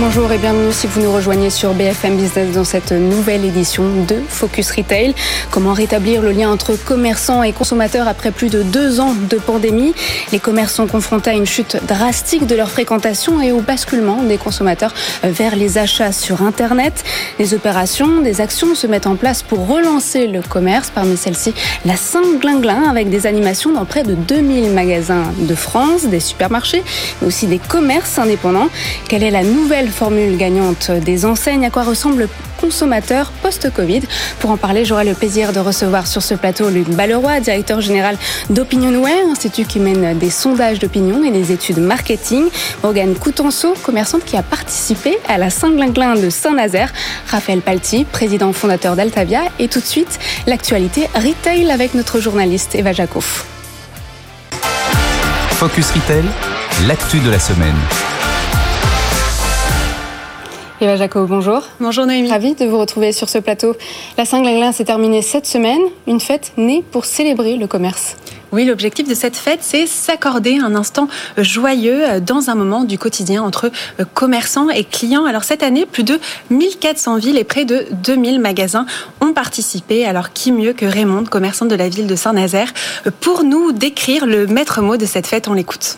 Bonjour et bienvenue si vous nous rejoignez sur BFM Business dans cette nouvelle édition de Focus Retail. Comment rétablir le lien entre commerçants et consommateurs après plus de deux ans de pandémie? Les commerçants confrontés à une chute drastique de leur fréquentation et au basculement des consommateurs vers les achats sur Internet. Des opérations, des actions se mettent en place pour relancer le commerce. Parmi celles-ci, la Saint-Glinglin avec des animations dans près de 2000 magasins de France, des supermarchés, mais aussi des commerces indépendants. Quelle est la nouvelle formule gagnante des enseignes, à quoi ressemble le consommateur post-Covid? Pour en parler, j'aurai le plaisir de recevoir sur ce plateau Luc Balleroy, directeur général d'Opinionware, institut qui mène des sondages d'opinion et des études marketing. Morgane Coutenceau, commerçante qui a participé à la Saint-Glinglin de Saint-Nazaire. Raphaël Palti, président fondateur d'Altavia. Et tout de suite, l'actualité retail avec notre journaliste Eva Jacob. Focus Retail, l'actu de la semaine. Eva bonjour. Bonjour Noémie. Ravi de vous retrouver sur ce plateau. La Saint-Glinglin s'est terminée cette semaine, une fête née pour célébrer le commerce. Oui, l'objectif de cette fête, c'est s'accorder un instant joyeux dans un moment du quotidien entre commerçants et clients. Alors cette année, plus de 1400 villes et près de 2000 magasins ont participé. Alors qui mieux que Raymond, commerçant de la ville de Saint-Nazaire, pour nous décrire le maître mot de cette fête? On l'écoute.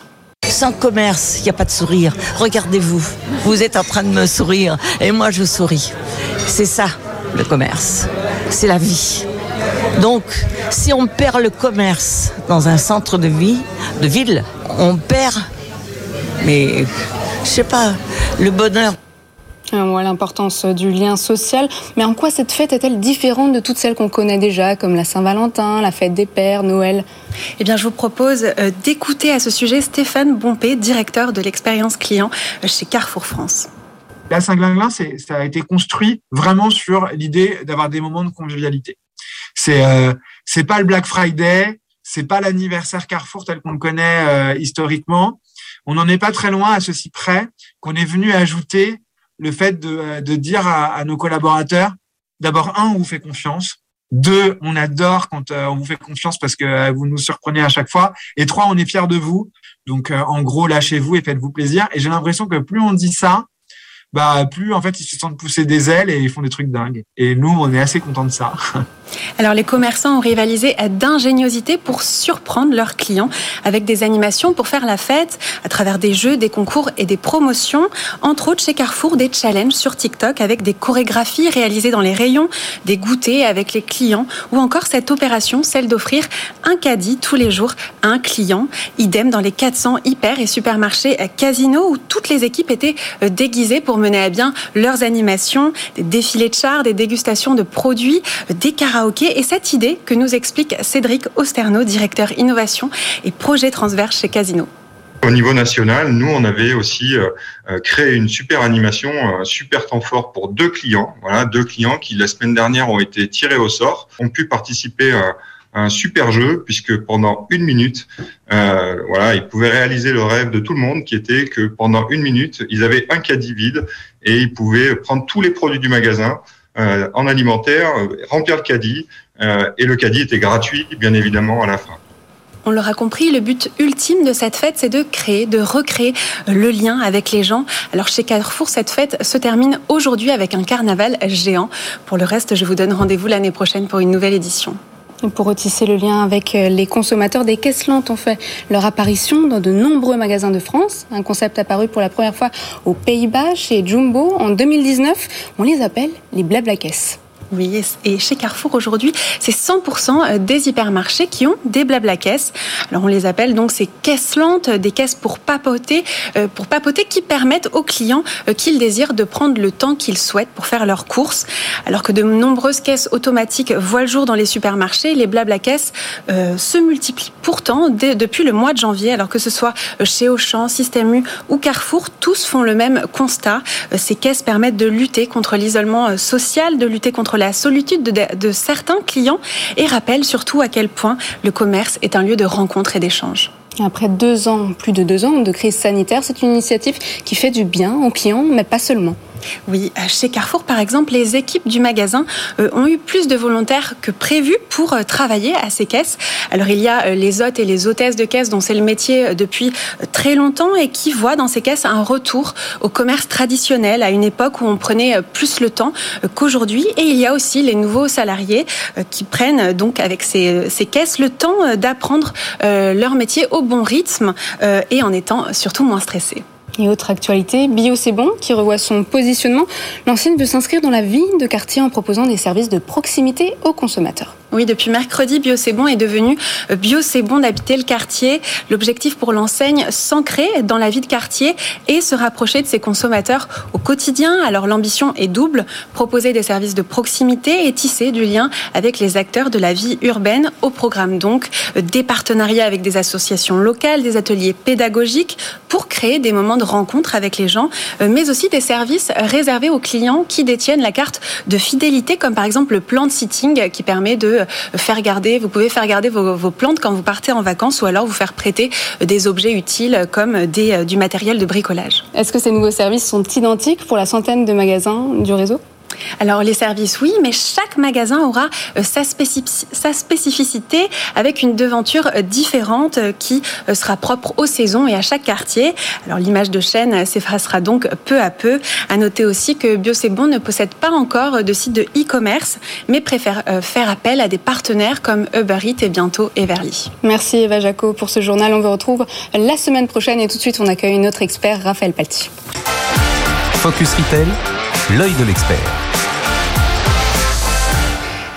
Sans commerce, il n'y a pas de sourire. Regardez-vous, vous êtes en train de me sourire et moi je souris. C'est ça, le commerce. C'est la vie. Donc, si on perd le commerce dans un centre de vie, de ville, on perd, mais je sais pas, le bonheur. Voilà l'importance du lien social. Mais en quoi cette fête est-elle différente de toutes celles qu'on connaît déjà, comme la Saint-Valentin, la fête des pères, Noël? Eh bien, je vous propose d'écouter à ce sujet Stéphane Bompé, directeur de l'expérience client chez Carrefour France. La Saint-Glinglin, ça a été construit vraiment sur l'idée d'avoir des moments de convivialité. C'est euh, c'est pas le Black Friday, c'est pas l'anniversaire Carrefour tel qu'on le connaît euh, historiquement. On n'en est pas très loin à ceci près qu'on est venu ajouter le fait de, de dire à, à, nos collaborateurs, d'abord, un, on vous fait confiance. Deux, on adore quand euh, on vous fait confiance parce que vous nous surprenez à chaque fois. Et trois, on est fiers de vous. Donc, euh, en gros, lâchez-vous et faites-vous plaisir. Et j'ai l'impression que plus on dit ça, bah, plus en fait ils se sentent pousser des ailes et ils font des trucs dingues. Et nous, on est assez contents de ça. Alors les commerçants ont rivalisé d'ingéniosité pour surprendre leurs clients avec des animations pour faire la fête à travers des jeux, des concours et des promotions. Entre autres chez Carrefour, des challenges sur TikTok avec des chorégraphies réalisées dans les rayons, des goûters avec les clients ou encore cette opération, celle d'offrir un caddie tous les jours à un client. Idem dans les 400 hyper et supermarchés Casino où toutes les équipes étaient déguisées pour mener à bien leurs animations, des défilés de chars, des dégustations de produits, des karaokés et cette idée que nous explique Cédric Osterno, directeur innovation et projet transverse chez Casino. Au niveau national, nous, on avait aussi euh, créé une super animation, un super temps fort pour deux clients. Voilà, deux clients qui la semaine dernière ont été tirés au sort, ont pu participer à un super jeu puisque pendant une minute, euh, voilà, ils pouvaient réaliser le rêve de tout le monde qui était que pendant une minute, ils avaient un caddie vide et ils pouvaient prendre tous les produits du magasin euh, en alimentaire, remplir le caddie euh, et le caddie était gratuit, bien évidemment, à la fin. On l'aura compris, le but ultime de cette fête, c'est de créer, de recréer le lien avec les gens. Alors chez Carrefour, cette fête se termine aujourd'hui avec un carnaval géant. Pour le reste, je vous donne rendez-vous l'année prochaine pour une nouvelle édition. Pour retisser le lien avec les consommateurs, des caisses lentes ont fait leur apparition dans de nombreux magasins de France. Un concept apparu pour la première fois aux Pays-Bas, chez Jumbo, en 2019. On les appelle les blabla caisses. Oui, et chez Carrefour aujourd'hui, c'est 100% des hypermarchés qui ont des blabla caisses. Alors on les appelle donc ces caisses lentes, des caisses pour papoter, euh, pour papoter qui permettent aux clients euh, qu'ils désirent de prendre le temps qu'ils souhaitent pour faire leurs courses. Alors que de nombreuses caisses automatiques voient le jour dans les supermarchés, les blabla caisses euh, se multiplient pourtant depuis le mois de janvier. Alors que ce soit chez Auchan, Système U ou Carrefour, tous font le même constat. Ces caisses permettent de lutter contre l'isolement social, de lutter contre la solitude de, de, certains clients et rappelle surtout à quel point le commerce est un lieu de rencontre et d'échange. Après deux ans, plus de deux ans de crise sanitaire, c'est une initiative qui fait du bien aux clients, mais pas seulement. Oui, chez Carrefour, par exemple, les équipes du magasin euh, ont eu plus de volontaires que prévu pour euh, travailler à ces caisses. Alors, il y a euh, les hôtes et les hôtesses de caisse dont c'est le métier depuis très longtemps et qui voient dans ces caisses un retour au commerce traditionnel à une époque où on prenait plus le temps qu'aujourd'hui. Et il y a aussi les nouveaux salariés qui prennent donc avec ces, ces caisses le temps d'apprendre leur métier au bon rythme et en étant surtout moins stressés. Et autre actualité, Bio C'est qui revoit son positionnement. L'ancienne veut s'inscrire dans la vie de quartier en proposant des services de proximité aux consommateurs. Oui, depuis mercredi, Bio C'est Bon est devenu euh, Bio C'est Bon d'habiter le quartier. L'objectif pour l'enseigne, s'ancrer dans la vie de quartier et se rapprocher de ses consommateurs au quotidien. Alors l'ambition est double, proposer des services de proximité et tisser du lien avec les acteurs de la vie urbaine. Au programme donc euh, des partenariats avec des associations locales, des ateliers pédagogiques pour créer des moments de rencontre avec les gens, euh, mais aussi des services réservés aux clients qui détiennent la carte de fidélité, comme par exemple le plan de sitting qui permet de faire garder, vous pouvez faire garder vos, plantes quand vous partez en vacances ou alors vous faire prêter des objets utiles comme euh, du matériel de bricolage. Est-ce que ces nouveaux services sont identiques pour la centaine de magasins du réseau? Alors les services, oui, mais chaque magasin aura euh, sa, spécificité avec une devanture euh, différente euh, qui sera propre aux saisons et à chaque quartier. Alors l'image de chaîne s'effacera donc peu à peu. À noter aussi que Bio Bon ne possède pas encore de site de e-commerce, mais préfère faire appel à des partenaires comme Uber Eats et bientôt Everly. Merci Eva Jaco pour ce journal. On vous retrouve la semaine prochaine et tout de suite on accueille notre expert Raphaël Palti. Focus Retail, l'œil de l'expert.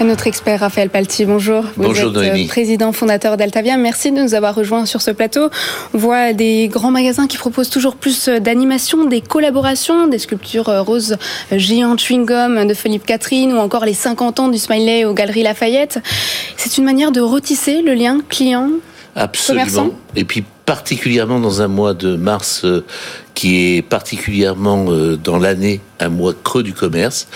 Notre expert Raphaël Palti, bonjour. Vous bonjour êtes euh, président fondateur d'Altavia. Merci de nous avoir rejoints sur ce plateau. On voit des grands magasins qui proposent toujours plus euh, d'animation, des collaborations, des sculptures euh, roses géantes chewing-gum de Philippe Catherine ou encore les 50 ans du Smiley aux Galeries Lafayette. C'est une manière de retisser le lien client Absolument. Et puis particulièrement dans un mois de mars qui est particulièrement dans l'année un mois creux du commerce.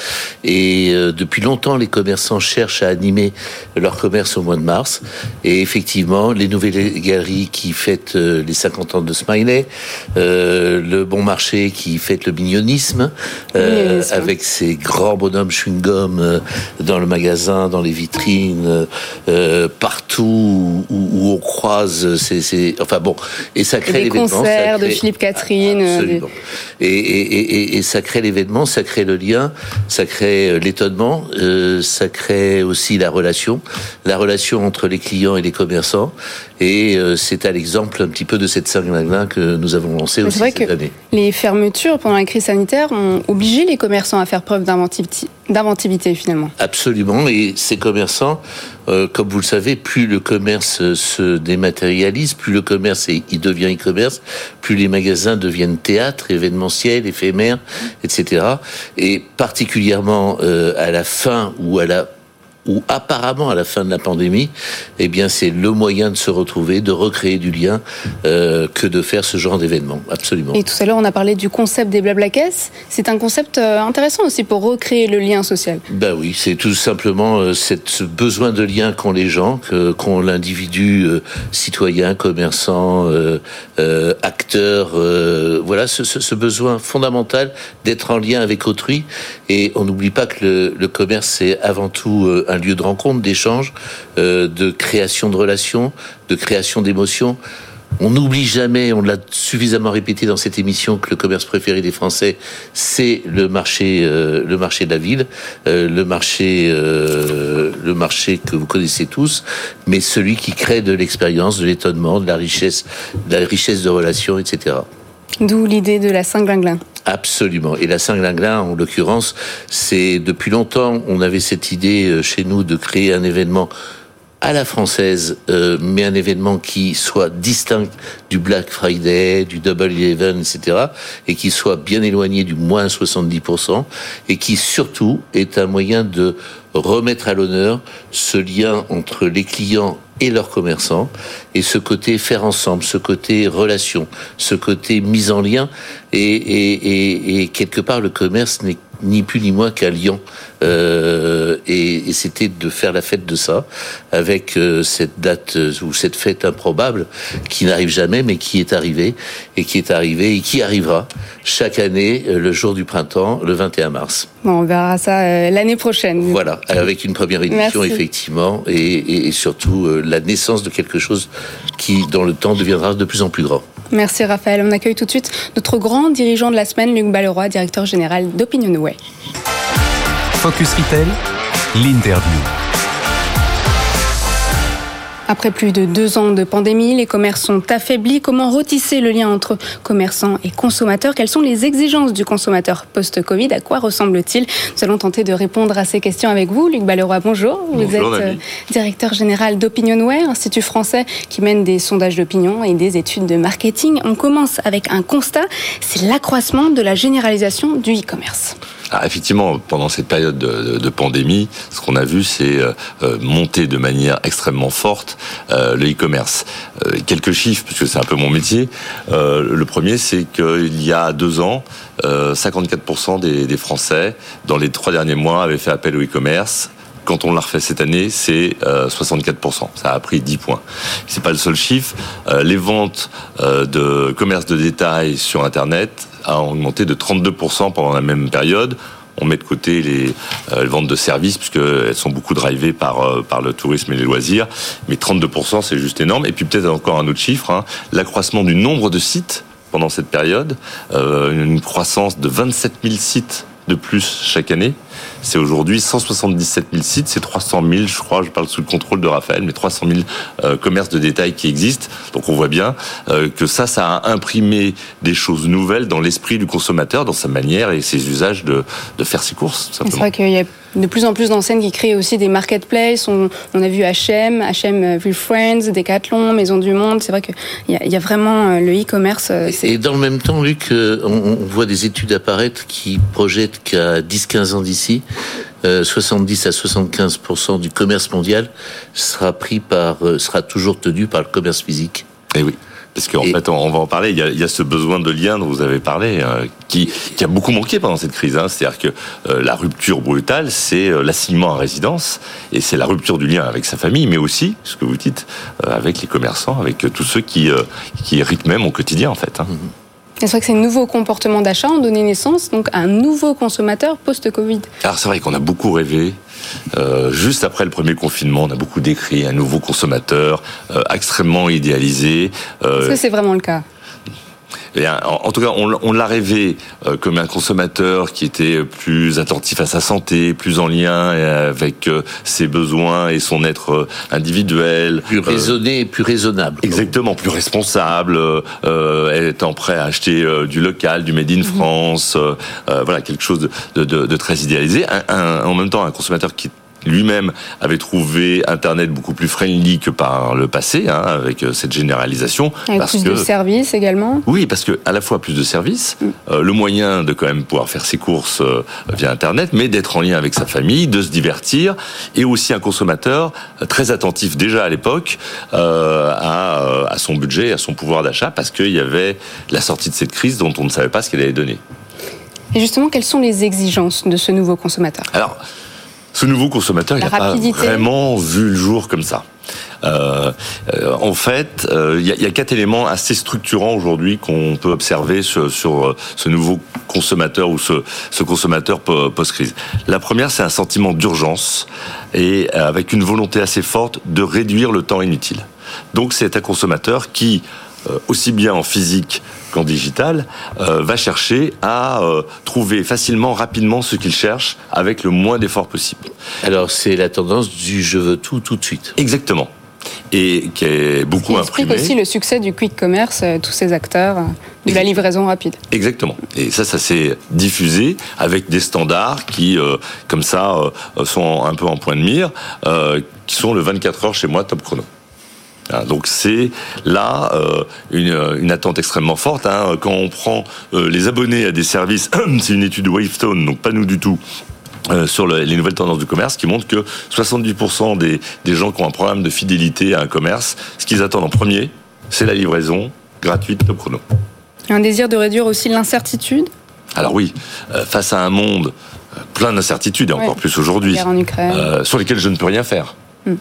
Et euh, depuis longtemps, les commerçants cherchent à animer leur commerce au mois de mars. Et effectivement, les nouvelles galeries qui fêtent euh, les 50 ans de Smiley, euh, le bon marché qui fête le mignonisme, avec ses grands bonhommes chewing-gum dans le magasin, dans les vitrines, partout où, on croise. C'est, enfin bon, et ça crée. Des concerts de Philippe Catherine. Absolument. Et, et, et, et ça crée l'événement ça crée le lien, ça crée euh, l'étonnement, euh, ça crée aussi la relation, la relation entre les clients et les commerçants. Et euh, c'est à l'exemple un petit peu de cette saint que nous avons lancé aussi cette que année. Les fermetures pendant la crise sanitaire ont obligé les commerçants à faire preuve d'inventivité finalement. Absolument. Et ces commerçants, comme vous le savez, plus le commerce se dématérialise, plus le commerce il devient e-commerce, plus les magasins deviennent théâtre, événementiel, éphémère, etc. Et particulièrement euh, à la fin ou à la ou apparemment à la fin de la pandémie, eh bien c'est le moyen de se retrouver, de recréer du lien, euh, que de faire ce genre d'événement. Absolument. Et tout à l'heure, on a parlé du concept des blabla caisses. C'est un concept euh, intéressant aussi pour recréer le lien social. Ben oui, c'est tout simplement euh, cette, ce besoin de lien qu'ont les gens, qu'ont l'individu euh, citoyen, commerçant, acteur. voilà, ce, ce, ce, besoin fondamental d'être en lien avec autrui. Et on n'oublie pas que le, le commerce, c'est avant tout un lieu de rencontre, d'échange, euh, de création de relations, de création d'émotions. On n'oublie jamais, on l'a suffisamment répété dans cette émission, que le commerce préféré des Français, c'est le marché, euh, le marché de la ville, euh, le marché, le marché que vous connaissez tous, mais celui qui crée de l'expérience, de l'étonnement, de la richesse, de la richesse de relations, etc. D'où l'idée de la Saint-Glinglin. Absolument. Et la Saint-Glinglin, en l'occurrence, c'est depuis longtemps, on avait cette idée euh, chez nous de créer un événement à la française, euh, mais un événement qui soit distinct du Black Friday, du Double Eleven, etc., et qui soit bien éloigné du moins 70%, et qui surtout est un moyen de remettre à l'honneur ce lien entre les clients et leurs commerçants, et ce côté faire ensemble, ce côté relation, ce côté mise en lien, et, et, et, et quelque part le commerce n'est ni plus ni moins qu'à Lyon. Euh, et, c'était de faire la fête de ça, avec euh, cette date euh, ou cette fête improbable qui n'arrive jamais, mais qui est arrivée, et qui est arrivée, et qui arrivera chaque année, le jour du printemps, le 21 mars. Bon, on verra ça l'année prochaine. Voilà, avec une première édition, effectivement, et, et surtout la naissance de quelque chose qui, dans le temps, deviendra de plus en plus grand. Merci Raphaël. On accueille tout de suite notre grand dirigeant de la semaine, Luc Balleroy, directeur général d'Opinionway. Focus Retail, l'interview. Après plus de deux ans de pandémie, les commerces sont affaiblis. Comment retisser le lien entre commerçants et consommateurs? Quelles sont les exigences du consommateur post-Covid? À quoi ressemble-t-il? Nous allons tenter de répondre à ces questions avec vous. Luc Balleroy, bonjour. Vous êtes euh, directeur général d'Opinionware, institut français qui mène des sondages d'opinion et des études de marketing. On commence avec un constat, c'est l'accroissement de la généralisation du e-commerce. Ah, effectivement, pendant cette période de, pandémie, ce qu'on a vu, c'est euh, euh, monter de manière extrêmement forte euh, le e-commerce. quelques chiffres, puisque c'est un peu mon métier. le premier, c'est qu'il y a deux ans, 54% des, des, Français, dans les trois derniers mois, avaient fait appel au e-commerce. Quand on l'a refait cette année, c'est 64%. Ça a pris 10 points. C'est pas le seul chiffre. les ventes de commerce de détail sur Internet a augmenté de 32% pendant la même période. On met de côté les, euh, ventes de services puisqu'elles sont beaucoup drivées par, euh, le tourisme et les loisirs. Mais 32%, c'est juste énorme. Et puis peut-être encore un autre chiffre, hein, l'accroissement du nombre de sites pendant cette période, euh, une croissance de 27 000 sites de plus chaque année. C'est aujourd'hui 177 000 sites, c'est 300 000, je crois, je parle sous le contrôle de Raphaël, mais 300 000 euh, commerces de détail qui existent. Donc on voit bien euh, que ça, ça a imprimé des choses nouvelles dans l'esprit du consommateur, dans sa manière et ses usages de, de faire ses courses. C'est vrai qu'il y a de plus en plus d'enseignes qui créent aussi des marketplaces. On, on a vu H&M, H&M vu Friends, Decathlon, Maison du Monde. C'est vrai qu'il y, a, y a vraiment euh, le e-commerce. Et dans le même temps, Luc, on, on voit des études apparaître qui projettent qu'à 10-15 ans d'ici, 70 euh, à 75% du commerce mondial sera pris par, euh, sera toujours tenu par le commerce physique. Eh oui. Parce qu'en fait, on va en parler. Il y, a, ce besoin de lien dont vous avez parlé, euh, qui, a beaucoup manqué pendant cette crise. Hein. C'est-à-dire que la rupture brutale, c'est l'assignement à résidence, et c'est la rupture du lien avec sa famille, mais aussi, ce que vous dites, avec les commerçants, avec tous ceux qui, qui rythment mon quotidien, en fait. Hein. Mm-hmm. C'est vrai que ces nouveaux comportements d'achat ont donné naissance donc à un nouveau consommateur post-Covid. Alors c'est vrai qu'on a beaucoup rêvé. Euh, juste après le premier confinement, on a beaucoup décrit un nouveau consommateur euh, extrêmement idéalisé. Euh, Est-ce que c'est vraiment le cas? En, tout cas, on, l'a rêvé euh, comme un consommateur qui était plus attentif à sa santé, plus en lien avec euh, ses besoins et son être euh, individuel. Plus raisonné et plus raisonnable. Exactement, plus responsable, étant prêt à acheter du local, du made in mhm. France, voilà, quelque chose de, très idéalisé. en même temps, un consommateur qui lui-même avait trouvé Internet beaucoup plus friendly que par le passé, hein, avec euh, cette généralisation. Avec parce plus de services également Oui, parce que à la fois plus de services, mm. euh, le moyen de quand même pouvoir faire ses courses euh, via Internet, mais d'être en lien avec sa famille, de se divertir, et aussi un consommateur très attentif déjà à l'époque à, à son budget, à son pouvoir d'achat, parce qu'il y avait la sortie de cette crise dont on ne savait pas ce qu'elle allait donner. Et justement, quelles sont les exigences de ce nouveau consommateur? Alors, ce nouveau consommateur, il n'a pas vraiment vu le jour comme ça. Euh, euh en fait, euh, il y, a quatre éléments assez structurants aujourd'hui qu'on peut observer sur, sur, euh, ce nouveau consommateur ou ce, ce consommateur post-crise. La première, c'est un sentiment d'urgence et avec une volonté assez forte de réduire le temps inutile. Donc, c'est un consommateur qui, aussi bien en physique qu'en digital, euh, va chercher à euh, trouver facilement, rapidement ce qu'il cherche avec le moins d'efforts possible. Alors c'est la tendance du je veux tout tout de suite. Exactement. Et qui est beaucoup qui explique aussi le succès du quick commerce, euh, tous ces acteurs de la livraison rapide. Exactement. Et ça, ça s'est diffusé avec des standards qui, comme ça, sont un peu en point de mire, qui sont le 24 heures chez moi, top chrono. Hein, donc c'est là euh, une, attente extrêmement forte. Hein. Quand on prend euh, les abonnés à des services, c'est une étude de Wavestone, donc pas nous du tout. Euh, sur les nouvelles tendances du commerce qui montrent que 70% des, des gens qui ont un programme de fidélité à un commerce, ce qu'ils attendent en premier, c'est la livraison gratuite top chrono. Un désir de réduire aussi l'incertitude? Alors oui, face à un monde plein d'incertitudes, et encore plus aujourd'hui, sur lesquelles je ne peux rien faire. Hmm.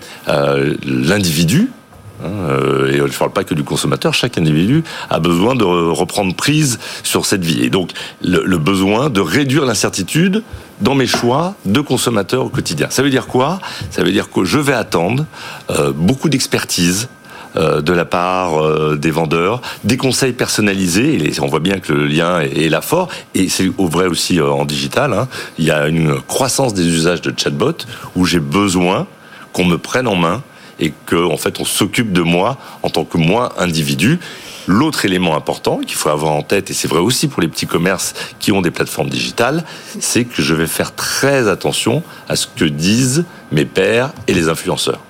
L'individu, euh, et je ne parle pas que du consommateur, chaque individu a besoin de reprendre prise sur cette vie. Et donc le, besoin de réduire l'incertitude dans mes choix de consommateur au quotidien. Ça veut dire quoi? Ça veut dire que je vais attendre euh, beaucoup d'expertise, euh, de la part des vendeurs, des conseils personnalisés. Et on voit bien que le lien est, là fort. Et c'est au vrai aussi en digital. Hein. Il y a une croissance des usages de chatbot où j'ai besoin qu'on me prenne en main et qu'en en fait on s'occupe de moi en tant que moi individu. L'autre élément important qu'il faut avoir en tête, et c'est vrai aussi pour les petits commerces qui ont des plateformes digitales, c'est que je vais faire très attention à ce que disent mes pairs et les influenceurs.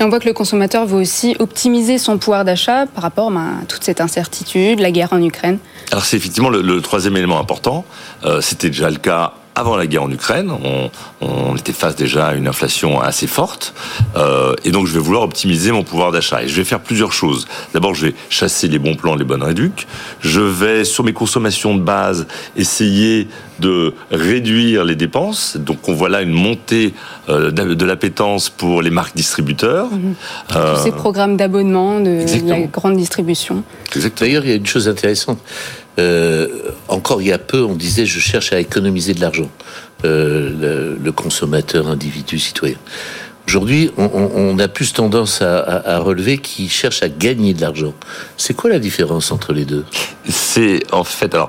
Et on voit que le consommateur veut aussi optimiser son pouvoir d'achat par rapport ben, à toute cette incertitude, la guerre en Ukraine. Alors c'est effectivement le, troisième élément important. Euh, c'était déjà le cas avant la guerre en Ukraine. On, était face déjà à une inflation assez forte. Euh, et donc, je vais vouloir optimiser mon pouvoir d'achat. Et je vais faire plusieurs choses. D'abord, je vais chasser les bons plans, les bonnes réducs. Je vais, sur mes consommations de base, essayer de réduire les dépenses. Donc, on voit là une montée euh, de l'appétence pour les marques distributeurs. Euh, Tous ces programmes d'abonnement de la grande distribution. D'ailleurs, il y a une chose intéressante. Euh, encore il y a peu, on disait je cherche à économiser de l'argent, euh, le, consommateur, individu, citoyen. Aujourd'hui, on, a plus tendance à, relever qui cherche à gagner de l'argent. C'est quoi la différence entre les deux? C'est en fait, alors,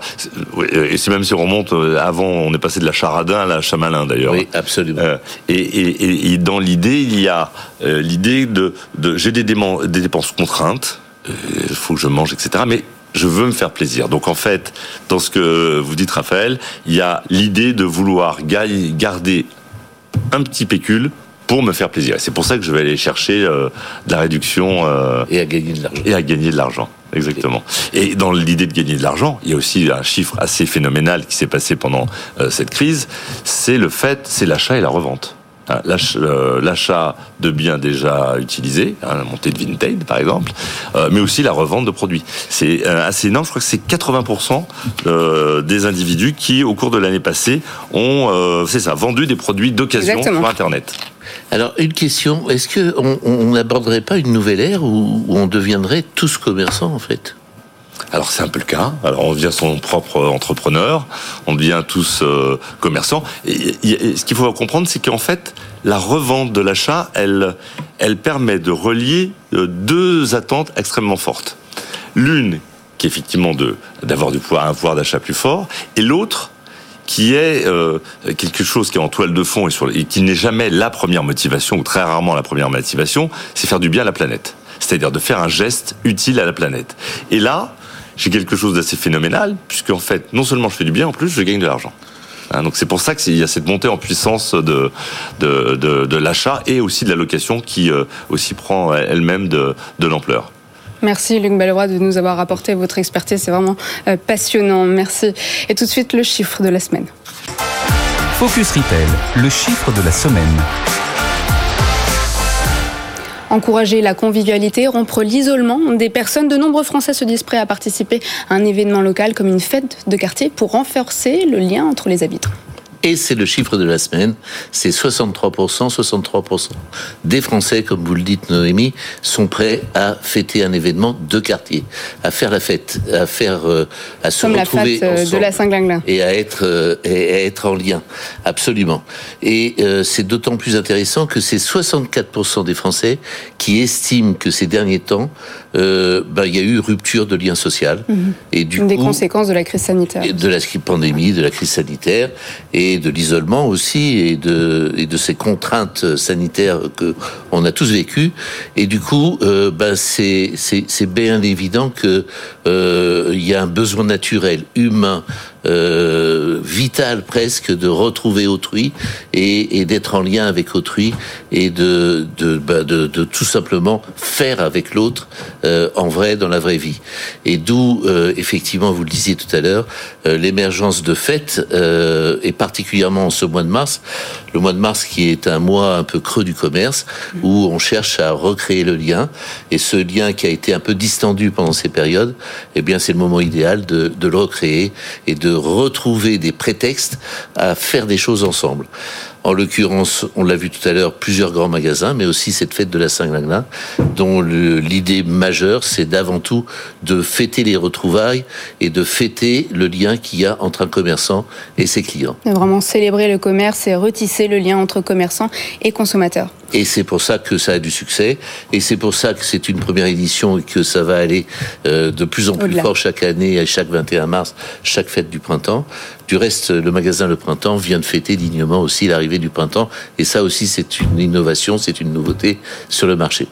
et c'est même si on remonte euh, avant, on est passé de la charadin à la chamalin d'ailleurs. Oui, absolument. et, dans l'idée, il y a l'idée de, de j'ai des, des dépenses contraintes, il faut que je mange, etc. Mais je veux me faire plaisir. Donc en fait, dans ce que vous dites, Raphaël, il y a l'idée de vouloir garder un petit pécule pour me faire plaisir. C'est pour ça que je vais aller chercher euh, de la réduction euh, et à gagner de l'argent. Et à gagner de l'argent, exactement. Et dans l'idée de gagner de l'argent, il y a aussi un chiffre assez phénoménal qui s'est passé pendant euh, cette crise. C'est le fait, c'est l'achat et la revente. Hein, euh, l'achat de biens déjà utilisés, hein, la montée de vintage par exemple, euh, mais aussi la revente de produits. C'est euh, assez énorme, je crois que c'est 80% des individus qui, au cours de l'année passée, ont, c'est ça, vendu des produits d'occasion sur Internet. Alors, une question, est-ce qu'on n'aborderait pas une nouvelle ère où on deviendrait tous commerçants en fait? Alors c'est un peu le cas. Alors on devient son propre entrepreneur, on devient tous euh, commerçants. Et, ce qu'il faut comprendre, c'est qu'en fait, la revente de l'achat, elle, elle permet de relier euh, deux attentes extrêmement fortes. L'une qui est effectivement de d'avoir du pouvoir, un pouvoir d'achat plus fort, et l'autre qui est euh, quelque chose qui est en toile de fond et, sur, et qui n'est jamais la première motivation ou très rarement la première motivation, c'est faire du bien à la planète. C'est-à-dire de faire un geste utile à la planète. Et là, j'ai quelque chose d'assez phénoménal, puisque en fait, non seulement je fais du bien, en plus je gagne de l'argent. Hein, donc c'est pour ça qu'il y a cette montée en puissance de, de, de, l'achat et aussi de la location qui euh, aussi prend elle-même de, de l'ampleur. Merci Luc Balleroy de nous avoir apporté votre expertise, c'est vraiment euh, passionnant. Merci. Et tout de suite le chiffre de la semaine. Focus Retail, le chiffre de la semaine. Encourager la convivialité, rompre l'isolement des personnes. De nombreux Français se disent prêts à participer à un événement local comme une fête de quartier pour renforcer le lien entre les habitants. Et c'est le chiffre de la semaine, c'est 63%, 63% des Français, comme vous le dites Noémie, sont prêts à fêter un événement de quartier, à faire la fête, à faire, euh, à se retrouver la fête de la et à être euh, et à être en lien, absolument. Et euh, c'est d'autant plus intéressant que c'est 64% des Français qui estiment que ces derniers temps, euh, ben, il y a eu rupture de lien social. Mhm. Et du Des conséquences de la crise sanitaire. De la pandémie, de la crise sanitaire, et de l'isolement aussi, et de, et de ces contraintes sanitaires que on a tous vécues. Et du coup, euh, ben, c'est bien évident que euh, y a un besoin naturel, humain, euh, vital presque de retrouver autrui et, et d'être en lien avec autrui et de, de, bah, de, de tout simplement faire avec l'autre euh, en vrai dans la vraie vie. Et d'où euh, effectivement, vous le disiez tout à l'heure, euh, l'émergence de fêtes et particulièrement en ce mois de mars, le mois de mars qui est un mois un peu creux du commerce où on cherche à recréer le lien et ce lien qui a été un peu distendu pendant ces périodes, eh bien c'est le moment idéal de, de le recréer et de de retrouver des prétextes à faire des choses ensemble. En l'occurrence, on l'a vu tout à l'heure, plusieurs grands magasins, mais aussi cette fête de la Saint-Glinglin, dont l'idée majeure, c'est d'avant tout de fêter les retrouvailles et de fêter le lien qu'il y a entre un commerçant et ses clients. Vraiment célébrer le commerce et retisser le lien entre commerçants et consommateurs. Et c'est pour ça que ça a du succès. Et c'est pour ça que c'est une première édition et que ça va aller euh, de plus en plus fort chaque année, à chaque 21 mars, chaque fête du printemps. Du reste, le magasin Le Printemps vient de fêter dignement aussi l'arrivée du printemps. Et ça aussi, c'est une innovation, c'est une nouveauté sur le marché.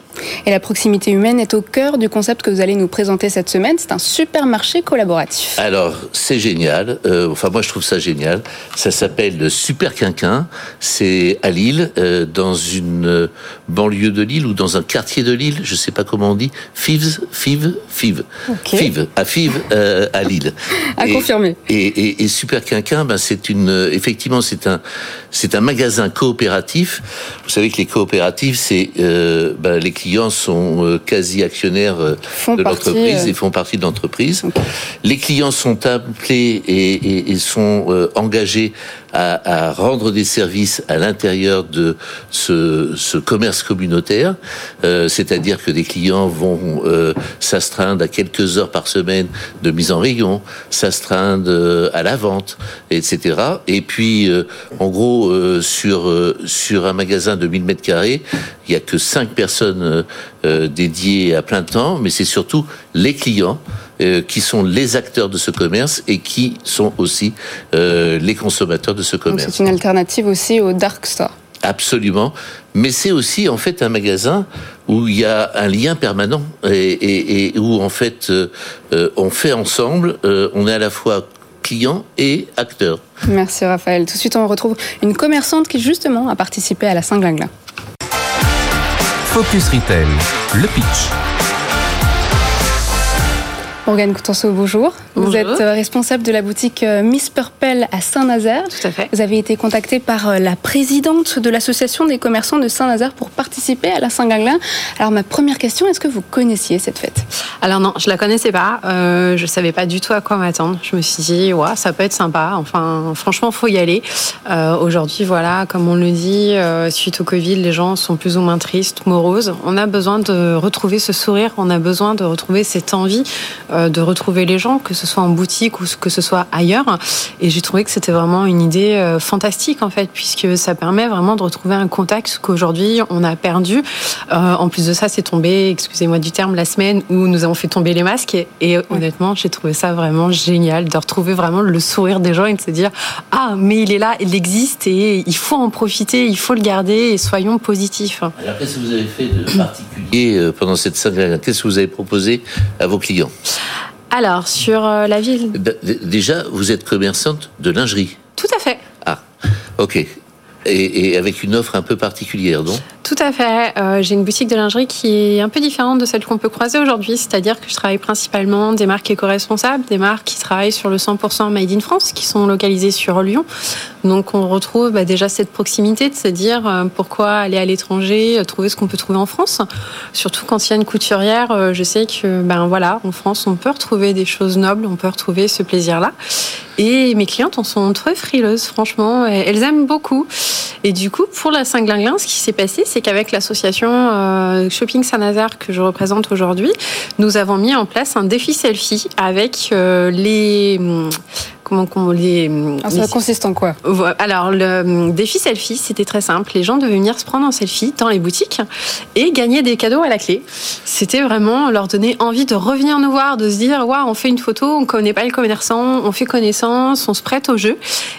Et la proximité humaine est au cœur du concept que vous allez nous présenter cette semaine. C'est un supermarché collaboratif. Alors, c'est génial. Euh, enfin, moi, je trouve ça génial. Ça s'appelle le Super Quinquin. C'est à Lille, euh, dans une banlieue de Lille ou dans un quartier de Lille. Je ne sais pas comment on dit. Fives, Fives, Fives. Fives, à Fives, euh, à Lille. à confirmer. Et, et, et Super Quinquin, ben, c'est une, effectivement, c'est un, c'est un magasin coopératif. Vous savez que les coopératives, c'est euh, ben, les clients sont euh, quasi actionnaires euh, de l'entreprise et font partie de l'entreprise. Les clients sont appelés et, et, et sont engagés à, à, rendre des services à l'intérieur de ce, ce, commerce communautaire, euh, c'est-à-dire que des clients vont euh, s'astreindre à quelques heures par semaine de mise en rayon, s'astreindre à la vente, etc. Et puis, euh, en gros, euh, sur sur un magasin de 1000 mètres carrés, il y a que cinq personnes dédiées à plein temps, mais c'est surtout les clients euh, qui sont les acteurs de ce commerce et qui sont aussi euh, les consommateurs de ce commerce. C'est une alternative aussi au dark store. Absolument, mais c'est aussi en fait un magasin où il y a un lien permanent et, et, et où en fait euh, on fait ensemble, euh, on est à la fois client et acteur. Merci Raphaël. Tout de suite on retrouve une commerçante qui justement a participé à la Saint-Glinglin. Focus Retail, le pitch. Morgane Coutenceau, bonjour. bonjour. Vous êtes euh, responsable de la boutique euh, Miss Purple à Saint-Nazaire. Tout à fait. Vous avez été contactée par euh, la présidente de l'association des commerçants de Saint-Nazaire pour participer à la Saint-Glinglin. Alors ma première question, est-ce que vous connaissiez cette fête? Alors non, je la connaissais pas. Euh, je savais pas du tout à quoi m'attendre. Je me suis dit, ouais, ça peut être sympa. Enfin, franchement, faut y aller. Euh, Aujourd'hui, voilà, comme on le dit, euh, suite au Covid, les gens sont plus ou moins tristes, moroses. On a besoin de retrouver ce sourire. On a besoin de retrouver cette envie de retrouver les gens, que ce soit en boutique ou que ce soit ailleurs. Et j'ai trouvé que c'était vraiment une idée euh, fantastique en fait, puisque ça permet vraiment de retrouver un contact qu'aujourd'hui on a perdu. Euh, en plus de ça, c'est tombé, excusez-moi du terme, la semaine où nous avons fait tomber les masques. Et, et honnêtement, j'ai trouvé ça vraiment génial de retrouver vraiment le sourire des gens et de se dire ah mais il est là, il existe et il faut en profiter, il faut le garder et soyons positifs. Alors qu'est-ce que vous avez fait de particulier euh, pendant cette semaine? Qu'est-ce que vous avez proposé à vos clients? Alors, sur euh, la ville. Déjà, vous êtes commerçante de lingerie. Tout à fait. Ah, ok. Et, et avec une offre un peu particulière, non? À fait. Euh, j'ai une boutique de lingerie qui est un peu différente de celle qu'on peut croiser aujourd'hui, c'est-à-dire que je travaille principalement des marques éco-responsables, des marques qui travaillent sur le 100% Made in France, qui sont localisées sur Lyon. Donc on retrouve bah, déjà cette proximité de se dire euh, pourquoi aller à l'étranger, euh, trouver ce qu'on peut trouver en France. Surtout quand il y a une couturière, je sais que ben voilà, en France on peut retrouver des choses nobles, on peut retrouver ce plaisir-là. Et mes clientes en sont très frileuses, franchement, elles aiment beaucoup. Et du coup, pour la Saint-Glinglin, ce qui s'est passé, c'est qu'avec l'association euh, Shopping Saint-Nazaire que je représente aujourd'hui, nous avons mis en place un défi selfie avec euh, les comment qu'on les. Alors, ça les... consiste en quoi Alors, le défi selfie, c'était très simple. Les gens devaient venir se prendre en selfie dans les boutiques et gagner des cadeaux à la clé. C'était vraiment leur donner envie de revenir nous voir, de se dire waouh, on fait une photo, on connaît pas le commerçant, on fait connaissance, on se prête au jeu.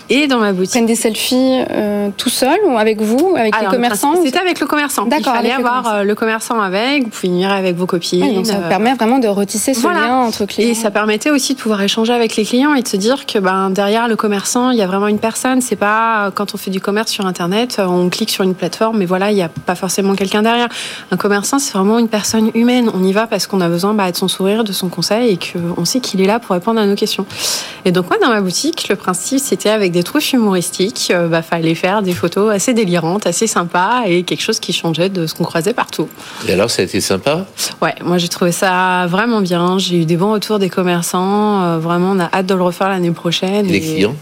Et dans ma boutique. Prennent des selfies euh, tout seul ou avec vous, avec Alors, les commerçants C'était avec le commerçant. D'accord. Il fallait avoir le commerçant. le commerçant avec. Vous pouvez venir avec vos copines. Oui, donc ça euh... permet vraiment de retisser ce voilà. lien entre clients. Et ça permettait aussi de pouvoir échanger avec les clients et de se dire que ben, derrière le commerçant, il y a vraiment une personne. C'est pas quand on fait du commerce sur Internet, on clique sur une plateforme, mais voilà, il n'y a pas forcément quelqu'un derrière. Un commerçant, c'est vraiment une personne humaine. On y va parce qu'on a besoin bah, de son sourire, de son conseil et qu'on sait qu'il est là pour répondre à nos questions. Et donc moi, dans ma boutique, le principe, c'était avec des trouches humoristiques, euh, bah, fallait faire des photos assez délirantes, assez sympas et quelque chose qui changeait de ce qu'on croisait partout. Et alors, ça a été sympa? Ouais, moi j'ai trouvé ça vraiment bien. J'ai eu des bons retours des commerçants. Euh, vraiment, on a hâte de le refaire l'année prochaine. Et les clients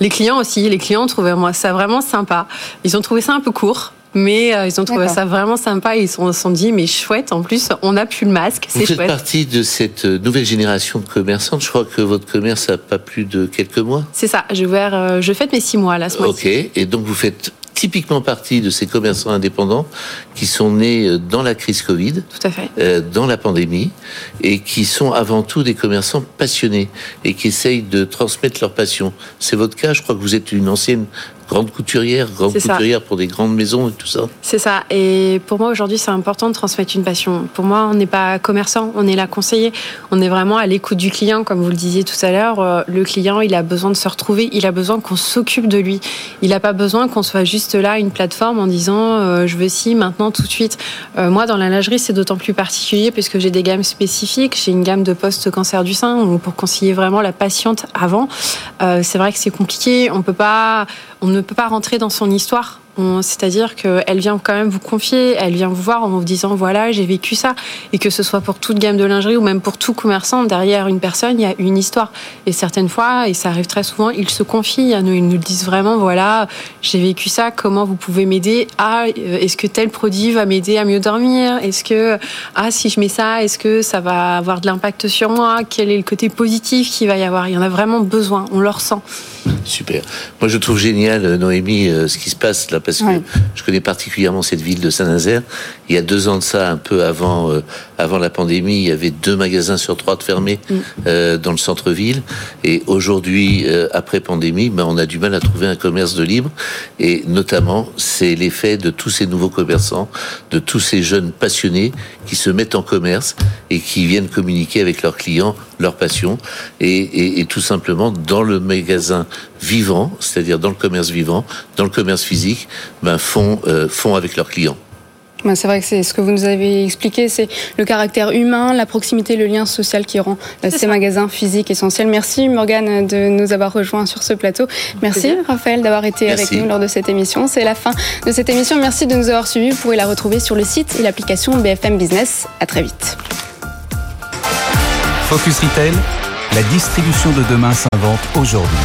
Les clients aussi. Les clients trouvaient moi ça vraiment sympa. Ils ont trouvé ça un peu court. Mais euh, ils ont trouvé ça vraiment sympa. Ils se sont, sont, dit, mais chouette, en plus, on n'a plus le masque. C'est chouette. Vous faites partie de cette nouvelle génération de commerçantes. Je crois que votre commerce a pas plus de quelques mois. C'est ça. J'ai ouvert, euh, je fête mes six mois là ce mois-ci. Ok. Et donc, vous faites typiquement partie de ces commerçants indépendants qui sont nés euh, dans la crise Covid, Tout à fait. Euh, dans la pandémie, et qui sont avant tout des commerçants passionnés et qui essayent de transmettre leur passion. C'est votre cas, je crois que vous êtes une ancienne grande couturière, grande couturière pour des grandes maisons et tout ça. C'est ça. Et pour moi aujourd'hui, c'est important de transmettre une passion. Pour moi, on n'est pas commerçant, on est là conseiller. On est vraiment à l'écoute du client, comme vous le disiez tout à l'heure. Euh, le client, il a besoin de se retrouver, il a besoin qu'on s'occupe de lui. Il n'a pas besoin qu'on soit juste là, une plateforme, en disant euh, je veux ci maintenant tout de suite. Euh, moi, dans la lingerie, c'est d'autant plus particulier puisque j'ai des gammes spécifiques. J'ai une gamme de post-cancer du sein pour conseiller vraiment la patiente avant. c'est vrai que c'est compliqué. On peut pas, on ne peut pas rentrer dans son histoire c'est-à-dire qu'elle vient quand même vous confier, elle vient vous voir en vous disant voilà, j'ai vécu ça. Et que ce soit pour toute gamme de lingerie ou même pour tout commerçant, derrière une personne, il y a une histoire. Et certaines fois, et ça arrive très souvent, ils se confient à nous, ils nous disent vraiment voilà, j'ai vécu ça, comment vous pouvez m'aider Ah, est-ce que tel produit va m'aider à mieux dormir? Est-ce que, ah, si je mets ça, est-ce que ça va avoir de l'impact sur moi? Quel est le côté positif qu'il va y avoir? Il y en a vraiment besoin, on le ressent. Super. Moi, je trouve génial, euh, Noémie, euh, ce qui se passe là, parce que je connais particulièrement cette ville de Saint-Nazaire. Il y a deux ans de ça, un peu avant, euh, avant la pandémie, il y avait deux magasins sur trois de fermés mm. dans le centre-ville. Et aujourd'hui, après pandémie, ben, on a du mal à trouver un commerce de libre. Et notamment, c'est l'effet de tous ces nouveaux commerçants, de tous ces jeunes passionnés qui se mettent en commerce et qui viennent communiquer avec leurs clients leur passion et, et tout simplement dans le magasin vivant, c'est-à-dire dans le commerce vivant, dans le commerce physique, ben, font, euh, font avec leurs clients. Ben, c'est vrai que c'est ce que vous nous avez expliqué, c'est le caractère humain, la proximité, le lien social qui rend euh, ces magasins physiques essentiels. Merci Morgane de nous avoir rejoints sur ce plateau. Merci Raphaël d'avoir été avec nous lors de cette émission. C'est la fin de cette émission. Merci de nous avoir suivis. Vous pourrez la retrouver sur le site et l'application BFM Business. À très vite. Focus Retail, la distribution de demain s'invente aujourd'hui.